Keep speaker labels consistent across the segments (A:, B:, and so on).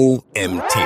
A: OMT.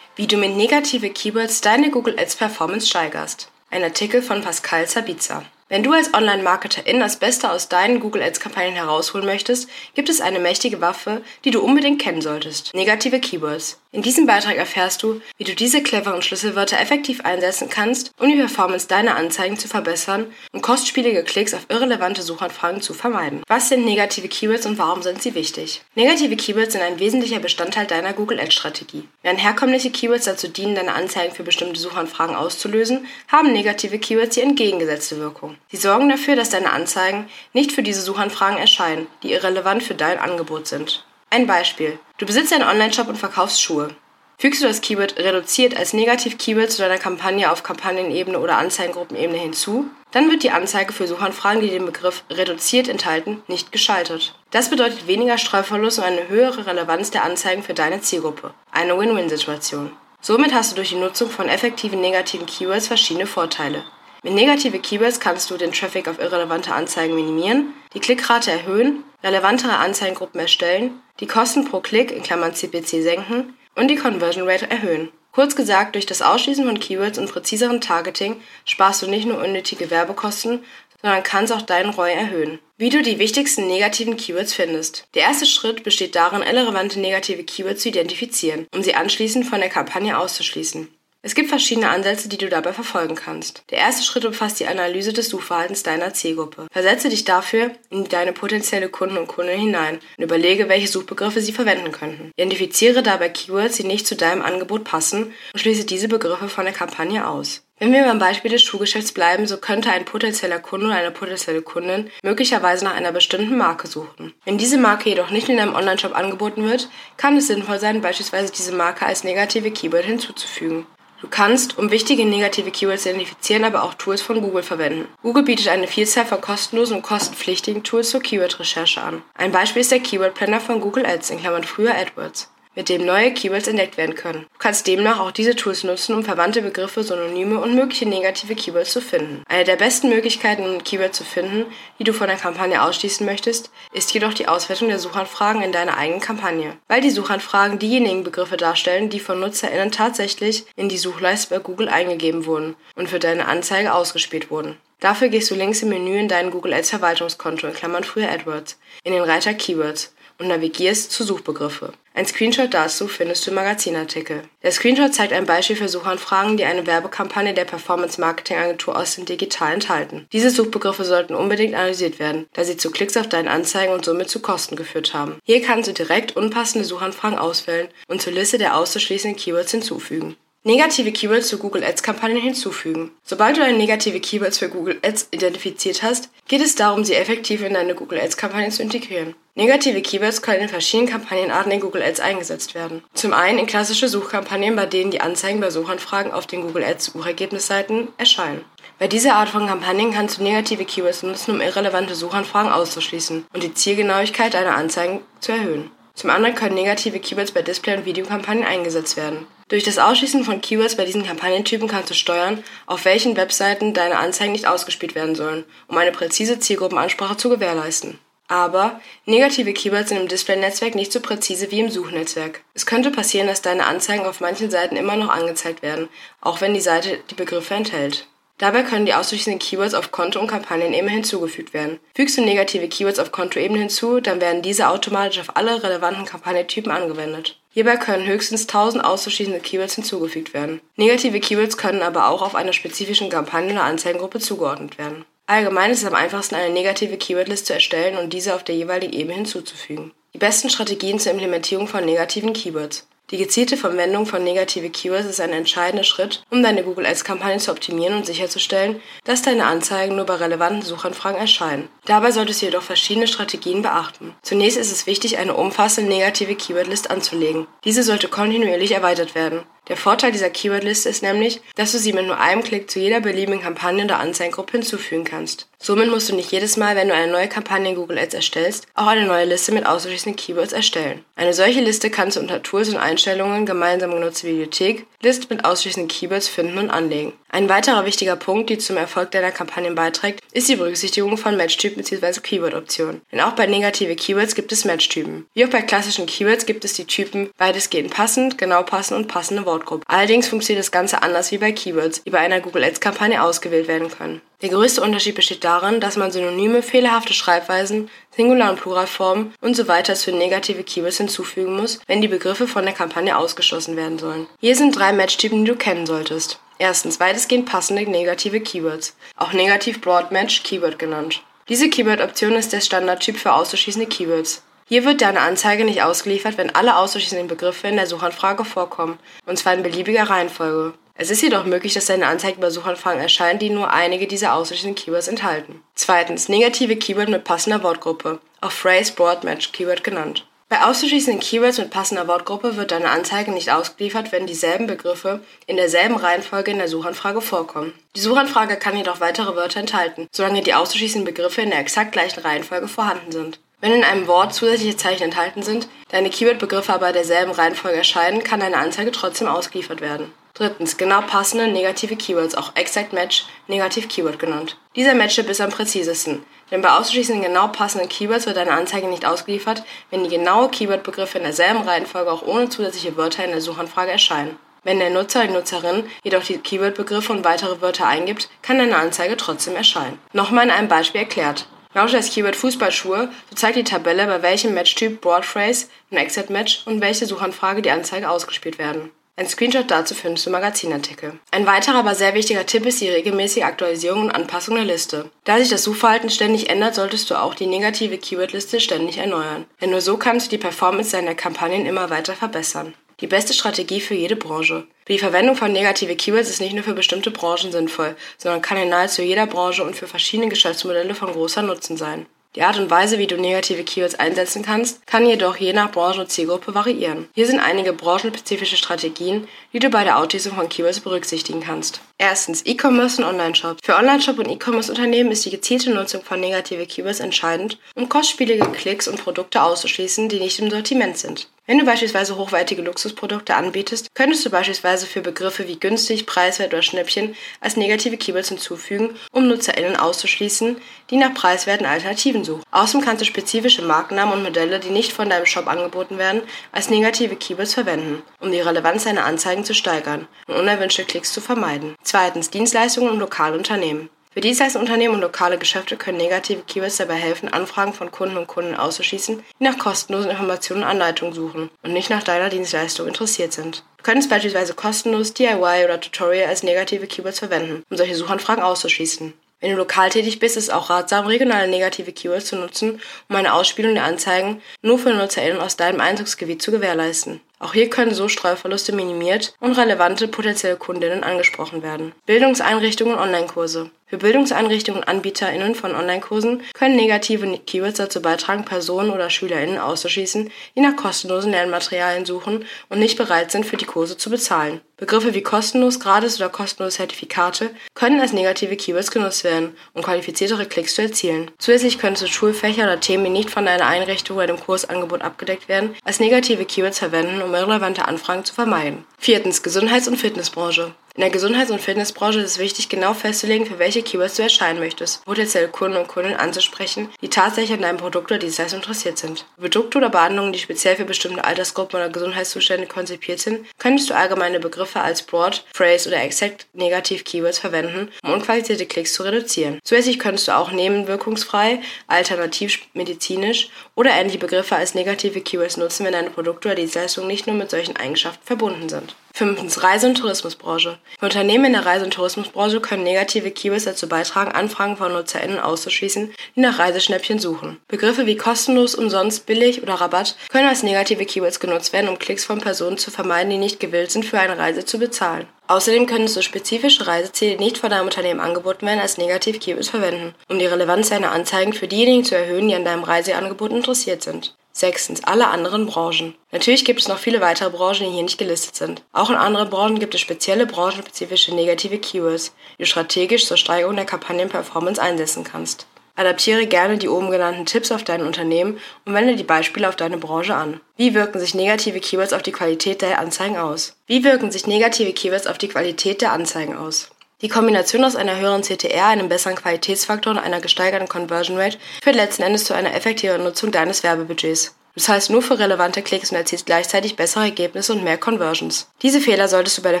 B: Wie du mit negative Keywords deine Google Ads Performance steigerst. Ein Artikel von Pascal Sabitzer. Wenn du als Online-Marketerin das Beste aus deinen Google Ads-Kampagnen herausholen möchtest, gibt es eine mächtige Waffe, die du unbedingt kennen solltest. Negative Keywords. In diesem Beitrag erfährst du, wie du diese cleveren Schlüsselwörter effektiv einsetzen kannst, um die Performance deiner Anzeigen zu verbessern und kostspielige Klicks auf irrelevante Suchanfragen zu vermeiden. Was sind negative Keywords und warum sind sie wichtig? Negative Keywords sind ein wesentlicher Bestandteil deiner Google Ads Strategie. Während herkömmliche Keywords dazu dienen, deine Anzeigen für bestimmte Suchanfragen auszulösen, haben negative Keywords die entgegengesetzte Wirkung. Sie sorgen dafür, dass deine Anzeigen nicht für diese Suchanfragen erscheinen, die irrelevant für dein Angebot sind. Ein Beispiel. Du besitzt einen Online-Shop und verkaufst Schuhe. Fügst du das Keyword reduziert als Negativ-Keyword zu deiner Kampagne auf Kampagnenebene oder Anzeigengruppenebene hinzu, dann wird die Anzeige für Suchanfragen, die den Begriff reduziert enthalten, nicht geschaltet. Das bedeutet weniger Streuverlust und eine höhere Relevanz der Anzeigen für deine Zielgruppe. Eine Win-Win-Situation. Somit hast du durch die Nutzung von effektiven negativen Keywords verschiedene Vorteile. Mit negative Keywords kannst du den Traffic auf irrelevante Anzeigen minimieren, die Klickrate erhöhen, relevantere Anzeigengruppen erstellen, die Kosten pro Klick in Klammern (CPC) senken und die Conversion Rate erhöhen. Kurz gesagt, durch das Ausschließen von Keywords und präziseren Targeting sparst du nicht nur unnötige Werbekosten, sondern kannst auch deinen ROI erhöhen. Wie du die wichtigsten negativen Keywords findest. Der erste Schritt besteht darin, irrelevante negative Keywords zu identifizieren, um sie anschließend von der Kampagne auszuschließen. Es gibt verschiedene Ansätze, die du dabei verfolgen kannst. Der erste Schritt umfasst die Analyse des Suchverhaltens deiner Zielgruppe. Versetze dich dafür in deine potenzielle Kunden und Kunden hinein und überlege, welche Suchbegriffe sie verwenden könnten. Identifiziere dabei Keywords, die nicht zu deinem Angebot passen und schließe diese Begriffe von der Kampagne aus. Wenn wir beim Beispiel des Schuhgeschäfts bleiben, so könnte ein potenzieller Kunde oder eine potenzielle Kundin möglicherweise nach einer bestimmten Marke suchen. Wenn diese Marke jedoch nicht in einem Onlineshop angeboten wird, kann es sinnvoll sein, beispielsweise diese Marke als negative Keyword hinzuzufügen. Du kannst, um wichtige negative Keywords zu identifizieren, aber auch Tools von Google verwenden. Google bietet eine Vielzahl von kostenlosen und kostenpflichtigen Tools zur Keyword-Recherche an. Ein Beispiel ist der Keyword Planner von Google Ads, in Klammern früher AdWords mit dem neue Keywords entdeckt werden können. Du kannst demnach auch diese Tools nutzen, um verwandte Begriffe, Synonyme und mögliche negative Keywords zu finden. Eine der besten Möglichkeiten, ein Keyword zu finden, die du von der Kampagne ausschließen möchtest, ist jedoch die Auswertung der Suchanfragen in deiner eigenen Kampagne. Weil die Suchanfragen diejenigen Begriffe darstellen, die von NutzerInnen tatsächlich in die Suchleiste bei Google eingegeben wurden und für deine Anzeige ausgespielt wurden. Dafür gehst du links im Menü in dein Google Ads Verwaltungskonto in Klammern früher AdWords in den Reiter Keywords und navigierst zu Suchbegriffe. Ein Screenshot dazu findest du im Magazinartikel. Der Screenshot zeigt ein Beispiel für Suchanfragen, die eine Werbekampagne der Performance Marketing Agentur Austin Digital enthalten. Diese Suchbegriffe sollten unbedingt analysiert werden, da sie zu Klicks auf deinen Anzeigen und somit zu Kosten geführt haben. Hier kannst du direkt unpassende Suchanfragen auswählen und zur Liste der auszuschließenden Keywords hinzufügen. Negative Keywords zu Google Ads Kampagnen hinzufügen. Sobald du eine negative Keywords für Google Ads identifiziert hast, geht es darum, sie effektiv in deine Google Ads Kampagne zu integrieren. Negative Keywords können in verschiedenen Kampagnenarten in Google Ads eingesetzt werden. Zum einen in klassische Suchkampagnen, bei denen die Anzeigen bei Suchanfragen auf den Google Ads Suchergebnisseiten erscheinen. Bei dieser Art von Kampagnen kannst du negative Keywords nutzen, um irrelevante Suchanfragen auszuschließen und die Zielgenauigkeit deiner Anzeigen zu erhöhen. Zum anderen können negative Keywords bei Display- und Videokampagnen eingesetzt werden. Durch das Ausschließen von Keywords bei diesen Kampagnentypen kannst du steuern, auf welchen Webseiten deine Anzeigen nicht ausgespielt werden sollen, um eine präzise Zielgruppenansprache zu gewährleisten. Aber negative Keywords sind im Display-Netzwerk nicht so präzise wie im Suchnetzwerk. Es könnte passieren, dass deine Anzeigen auf manchen Seiten immer noch angezeigt werden, auch wenn die Seite die Begriffe enthält. Dabei können die ausschließenden Keywords auf Konto- und Kampagnenebene hinzugefügt werden. Fügst du negative Keywords auf Kontoebene hinzu, dann werden diese automatisch auf alle relevanten Kampagnentypen angewendet. Hierbei können höchstens 1000 auszuschließende Keywords hinzugefügt werden. Negative Keywords können aber auch auf einer spezifischen Kampagne- oder Anzeigengruppe zugeordnet werden. Allgemein ist es am einfachsten, eine negative Keywordlist zu erstellen und diese auf der jeweiligen Ebene hinzuzufügen. Die besten Strategien zur Implementierung von negativen Keywords. Die gezielte Verwendung von negative Keywords ist ein entscheidender Schritt, um deine Google Ads Kampagne zu optimieren und sicherzustellen, dass deine Anzeigen nur bei relevanten Suchanfragen erscheinen. Dabei solltest du jedoch verschiedene Strategien beachten. Zunächst ist es wichtig, eine umfassende negative Keywordlist anzulegen. Diese sollte kontinuierlich erweitert werden. Der Vorteil dieser Keywordliste ist nämlich, dass du sie mit nur einem Klick zu jeder beliebigen Kampagne oder Anzeigengruppe hinzufügen kannst. Somit musst du nicht jedes Mal, wenn du eine neue Kampagne in Google Ads erstellst, auch eine neue Liste mit ausschließlichen Keywords erstellen. Eine solche Liste kannst du unter Tools und Einstellungen gemeinsam genutzte Bibliothek List mit ausschließlichen Keywords finden und anlegen. Ein weiterer wichtiger Punkt, die zum Erfolg deiner Kampagnen beiträgt, ist die Berücksichtigung von Matchtypen bzw. Keyword-Optionen. Denn auch bei negative Keywords gibt es Matchtypen. Wie auch bei klassischen Keywords gibt es die Typen weitestgehend passend, genau passend und passende Wortgruppe. Allerdings funktioniert das Ganze anders wie bei Keywords, die bei einer Google Ads-Kampagne ausgewählt werden können. Der größte Unterschied besteht darin, dass man Synonyme, fehlerhafte Schreibweisen, Singular- und Pluralformen und so weiter für negative Keywords hinzufügen muss, wenn die Begriffe von der Kampagne ausgeschlossen werden sollen. Hier sind drei Matchtypen, die du kennen solltest. Erstens weitestgehend passende negative Keywords, auch negativ Broad Match Keyword genannt. Diese Keyword-Option ist der Standardtyp für auszuschließende Keywords. Hier wird deine Anzeige nicht ausgeliefert, wenn alle auszuschließenden Begriffe in der Suchanfrage vorkommen, und zwar in beliebiger Reihenfolge. Es ist jedoch möglich, dass deine Anzeige bei Suchanfragen erscheint, die nur einige dieser ausschließenden Keywords enthalten. Zweitens, negative Keyword mit passender Wortgruppe, auch Phrase Broad Match Keyword genannt. Bei auszuschließenden Keywords mit passender Wortgruppe wird deine Anzeige nicht ausgeliefert, wenn dieselben Begriffe in derselben Reihenfolge in der Suchanfrage vorkommen. Die Suchanfrage kann jedoch weitere Wörter enthalten, solange die auszuschließenden Begriffe in der exakt gleichen Reihenfolge vorhanden sind. Wenn in einem Wort zusätzliche Zeichen enthalten sind, deine Keyword-Begriffe aber derselben Reihenfolge erscheinen, kann deine Anzeige trotzdem ausgeliefert werden. Drittens, genau passende negative Keywords, auch Exact Match, Negativ Keyword genannt. Dieser Matchup ist am präzisesten, denn bei ausschließlichen genau passenden Keywords wird deine Anzeige nicht ausgeliefert, wenn die genaue Keyword-Begriffe in derselben Reihenfolge auch ohne zusätzliche Wörter in der Suchanfrage erscheinen. Wenn der Nutzer, die Nutzerin jedoch die Keyword-Begriffe und weitere Wörter eingibt, kann deine Anzeige trotzdem erscheinen. Nochmal in einem Beispiel erklärt. Lausche das Keyword Fußballschuhe, so zeigt die Tabelle, bei welchem Matchtyp Broad Phrase, ein Exact Match und welche Suchanfrage die Anzeige ausgespielt werden. Ein Screenshot dazu findest du im Magazinartikel. Ein weiterer, aber sehr wichtiger Tipp ist die regelmäßige Aktualisierung und Anpassung der Liste. Da sich das Suchverhalten ständig ändert, solltest du auch die negative Keywordliste ständig erneuern. Denn nur so kannst du die Performance deiner Kampagnen immer weiter verbessern. Die beste Strategie für jede Branche. Die Verwendung von negative Keywords ist nicht nur für bestimmte Branchen sinnvoll, sondern kann in nahezu jeder Branche und für verschiedene Geschäftsmodelle von großer Nutzen sein. Die Art und Weise, wie du negative Keywords einsetzen kannst, kann jedoch je nach Branche und Zielgruppe variieren. Hier sind einige branchenspezifische Strategien, die du bei der Auslesung von Keywords berücksichtigen kannst. Erstens E-Commerce und Online-Shops. Für Online-Shop und E-Commerce-Unternehmen ist die gezielte Nutzung von negative Keywords entscheidend, um kostspielige Klicks und Produkte auszuschließen, die nicht im Sortiment sind. Wenn du beispielsweise hochwertige Luxusprodukte anbietest, könntest du beispielsweise für Begriffe wie günstig, preiswert oder Schnäppchen als negative Keywords hinzufügen, um NutzerInnen auszuschließen, die nach preiswerten Alternativen suchen. Außerdem kannst du spezifische Markennamen und Modelle, die nicht von deinem Shop angeboten werden, als negative Keywords verwenden, um die Relevanz deiner Anzeigen zu steigern und unerwünschte Klicks zu vermeiden. Zweitens Dienstleistungen und lokale Unternehmen. Für Dienstleistungsunternehmen und lokale Geschäfte können negative Keywords dabei helfen, Anfragen von Kunden und Kunden auszuschließen, die nach kostenlosen Informationen und Anleitungen suchen und nicht nach deiner Dienstleistung interessiert sind. Du könntest beispielsweise kostenlos DIY oder Tutorial als negative Keywords verwenden, um solche Suchanfragen auszuschließen. Wenn du lokal tätig bist, ist es auch ratsam, regionale negative Keywords zu nutzen, um eine Ausspielung der Anzeigen nur für NutzerInnen aus deinem Einzugsgebiet zu gewährleisten. Auch hier können so Streuverluste minimiert und relevante potenzielle Kundinnen angesprochen werden. Bildungseinrichtungen und Online-Kurse. Für Bildungseinrichtungen und AnbieterInnen von Online-Kursen können negative Keywords dazu beitragen, Personen oder SchülerInnen auszuschließen, die nach kostenlosen Lernmaterialien suchen und nicht bereit sind, für die Kurse zu bezahlen. Begriffe wie kostenlos, gratis oder kostenlose Zertifikate können als negative Keywords genutzt werden, um qualifiziertere Klicks zu erzielen. Zusätzlich können du Schulfächer oder Themen, die nicht von deiner Einrichtung oder dem Kursangebot abgedeckt werden, als negative Keywords verwenden, um irrelevante Anfragen zu vermeiden. Viertens, Gesundheits- und Fitnessbranche. In der Gesundheits- und Fitnessbranche ist es wichtig, genau festzulegen, für welche Keywords du erscheinen möchtest, potenzielle Kunden und Kundinnen anzusprechen, die tatsächlich an deinem Produkt oder Dienstleistung interessiert sind. Produkte oder Behandlungen, die speziell für bestimmte Altersgruppen oder Gesundheitszustände konzipiert sind, könntest du allgemeine Begriffe als Broad, Phrase oder Exact Negativ Keywords verwenden, um unqualifizierte Klicks zu reduzieren. Zusätzlich könntest du auch nebenwirkungsfrei, alternativ medizinisch oder ähnliche Begriffe als negative Keywords nutzen, wenn deine Produkte oder Dienstleistungen nicht nur mit solchen Eigenschaften verbunden sind. Fünftens, Reise- und Tourismusbranche. Für Unternehmen in der Reise- und Tourismusbranche können negative Keywords dazu beitragen, Anfragen von NutzerInnen auszuschließen, die nach Reiseschnäppchen suchen. Begriffe wie kostenlos, umsonst, billig oder Rabatt können als negative Keywords genutzt werden, um Klicks von Personen zu vermeiden, die nicht gewillt sind, für eine Reise zu bezahlen. Außerdem können so spezifische Reiseziele, nicht von deinem Unternehmen angeboten werden, als Negativ-Keywords verwenden, um die Relevanz deiner Anzeigen für diejenigen zu erhöhen, die an deinem Reiseangebot interessiert sind. Sechstens, alle anderen Branchen. Natürlich gibt es noch viele weitere Branchen, die hier nicht gelistet sind. Auch in anderen Branchen gibt es spezielle branchenspezifische negative Keywords, die du strategisch zur Steigerung der Kampagnenperformance einsetzen kannst. Adaptiere gerne die oben genannten Tipps auf dein Unternehmen und wende die Beispiele auf deine Branche an. Wie wirken sich negative Keywords auf die Qualität der Anzeigen aus? Wie wirken sich negative Keywords auf die Qualität der Anzeigen aus? Die Kombination aus einer höheren CTR, einem besseren Qualitätsfaktor und einer gesteigerten Conversion Rate führt letzten Endes zu einer effektiveren Nutzung deines Werbebudgets. Das heißt nur für relevante Klicks und erzielst gleichzeitig bessere Ergebnisse und mehr Conversions. Diese Fehler solltest du bei der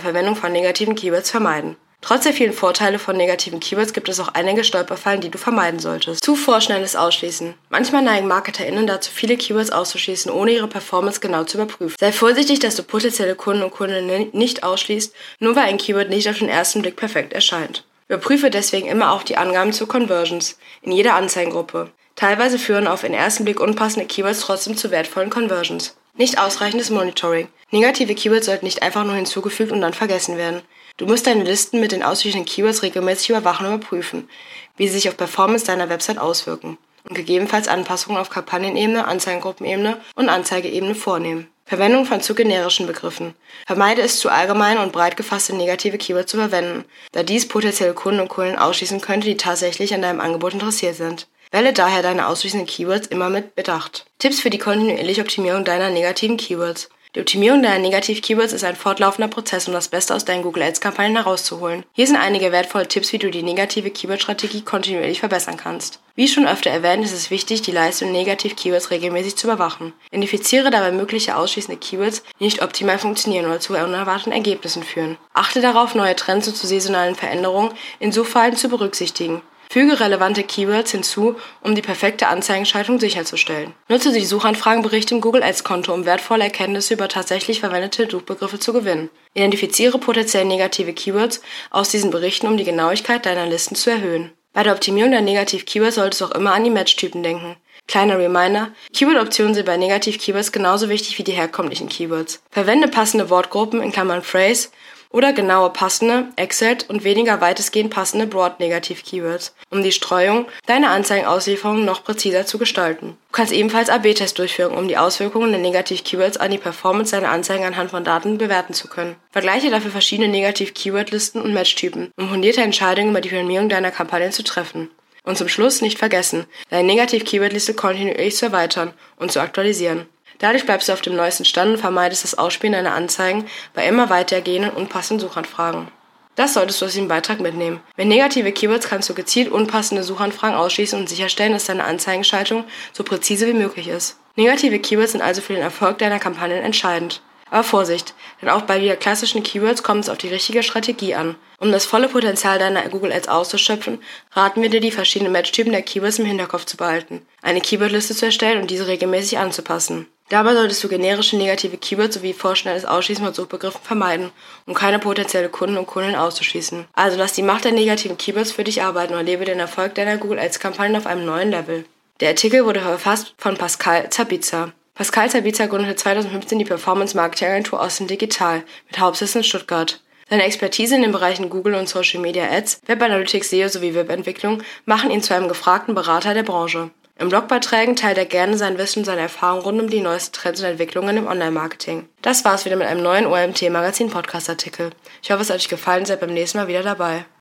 B: Verwendung von negativen Keywords vermeiden. Trotz der vielen Vorteile von negativen Keywords gibt es auch einige Stolperfallen, die du vermeiden solltest. Zu vorschnelles Ausschließen. Manchmal neigen MarketerInnen dazu, viele Keywords auszuschließen, ohne ihre Performance genau zu überprüfen. Sei vorsichtig, dass du potenzielle Kunden und Kundinnen nicht ausschließt, nur weil ein Keyword nicht auf den ersten Blick perfekt erscheint. Überprüfe deswegen immer auch die Angaben zu Conversions in jeder Anzeigengruppe. Teilweise führen auf den ersten Blick unpassende Keywords trotzdem zu wertvollen Conversions. Nicht ausreichendes Monitoring. Negative Keywords sollten nicht einfach nur hinzugefügt und dann vergessen werden. Du musst deine Listen mit den ausschließlichen Keywords regelmäßig überwachen und überprüfen, wie sie sich auf Performance deiner Website auswirken und gegebenenfalls Anpassungen auf Kampagnenebene, Anzeigengruppenebene und Anzeigeebene vornehmen. Verwendung von zu generischen Begriffen. Vermeide es, zu allgemein und breit gefasste negative Keywords zu verwenden, da dies potenzielle Kunden und Kunden ausschließen könnte, die tatsächlich an deinem Angebot interessiert sind. Wähle daher deine ausschließenden Keywords immer mit Bedacht. Tipps für die kontinuierliche Optimierung deiner negativen Keywords. Die Optimierung deiner Negativ-Keywords ist ein fortlaufender Prozess, um das Beste aus deinen Google Ads-Kampagnen herauszuholen. Hier sind einige wertvolle Tipps, wie du die negative Keyword-Strategie kontinuierlich verbessern kannst. Wie schon öfter erwähnt, ist es wichtig, die Leistung Negativ-Keywords regelmäßig zu überwachen. Identifiziere dabei mögliche ausschließende Keywords, die nicht optimal funktionieren oder zu unerwarteten Ergebnissen führen. Achte darauf, neue Trends und zu saisonalen Veränderungen in Suchverhalten zu berücksichtigen. Füge relevante Keywords hinzu, um die perfekte Anzeigenschaltung sicherzustellen. Nutze die Suchanfragenberichte im Google Ads Konto, um wertvolle Erkenntnisse über tatsächlich verwendete Suchbegriffe zu gewinnen. Identifiziere potenziell negative Keywords aus diesen Berichten, um die Genauigkeit deiner Listen zu erhöhen. Bei der Optimierung der Negativ-Keywords solltest du auch immer an die Match-Typen denken. Kleiner Reminder, Keyword-Optionen sind bei Negativ-Keywords genauso wichtig wie die herkömmlichen Keywords. Verwende passende Wortgruppen in Klammern Phrase oder genaue passende, Exit und weniger weitestgehend passende Broad-Negativ-Keywords, um die Streuung deiner Anzeigenauslieferung noch präziser zu gestalten. Du kannst ebenfalls AB-Tests durchführen, um die Auswirkungen der Negativ-Keywords an die Performance deiner Anzeigen anhand von Daten bewerten zu können. Vergleiche dafür verschiedene Negativ-Keyword-Listen und Matchtypen, um fundierte Entscheidungen über die Firmierung deiner Kampagnen zu treffen. Und zum Schluss nicht vergessen, deine Negativ-Keyword-Liste kontinuierlich zu erweitern und zu aktualisieren. Dadurch bleibst du auf dem neuesten Stand und vermeidest das Ausspielen deiner Anzeigen bei immer weitergehenden unpassenden Suchanfragen. Das solltest du aus dem Beitrag mitnehmen. Mit negative Keywords kannst du gezielt unpassende Suchanfragen ausschließen und sicherstellen, dass deine Anzeigenschaltung so präzise wie möglich ist. Negative Keywords sind also für den Erfolg deiner Kampagnen entscheidend. Aber Vorsicht, denn auch bei wieder klassischen Keywords kommt es auf die richtige Strategie an. Um das volle Potenzial deiner Google Ads auszuschöpfen, raten wir dir, die verschiedenen Matchtypen der Keywords im Hinterkopf zu behalten, eine Keywordliste zu erstellen und diese regelmäßig anzupassen. Dabei solltest du generische negative Keywords sowie vorschnelles Ausschließen von Suchbegriffen vermeiden, um keine potenzielle Kunden und Kunden auszuschließen. Also lass die Macht der negativen Keywords für dich arbeiten und erlebe den Erfolg deiner Google Ads Kampagnen auf einem neuen Level. Der Artikel wurde verfasst von Pascal Zabitzer. Pascal Zabitzer gründete 2015 die Performance Marketing Agentur Austin Digital mit Hauptsitz in Stuttgart. Seine Expertise in den Bereichen Google und Social Media Ads, Web Analytics, SEO sowie Webentwicklung machen ihn zu einem gefragten Berater der Branche. In Blogbeiträgen teilt er gerne sein Wissen und seine Erfahrungen rund um die neuesten Trends und Entwicklungen im Online-Marketing. Das war's wieder mit einem neuen OMT Magazin Podcast Artikel. Ich hoffe, es hat euch gefallen, seid beim nächsten Mal wieder dabei.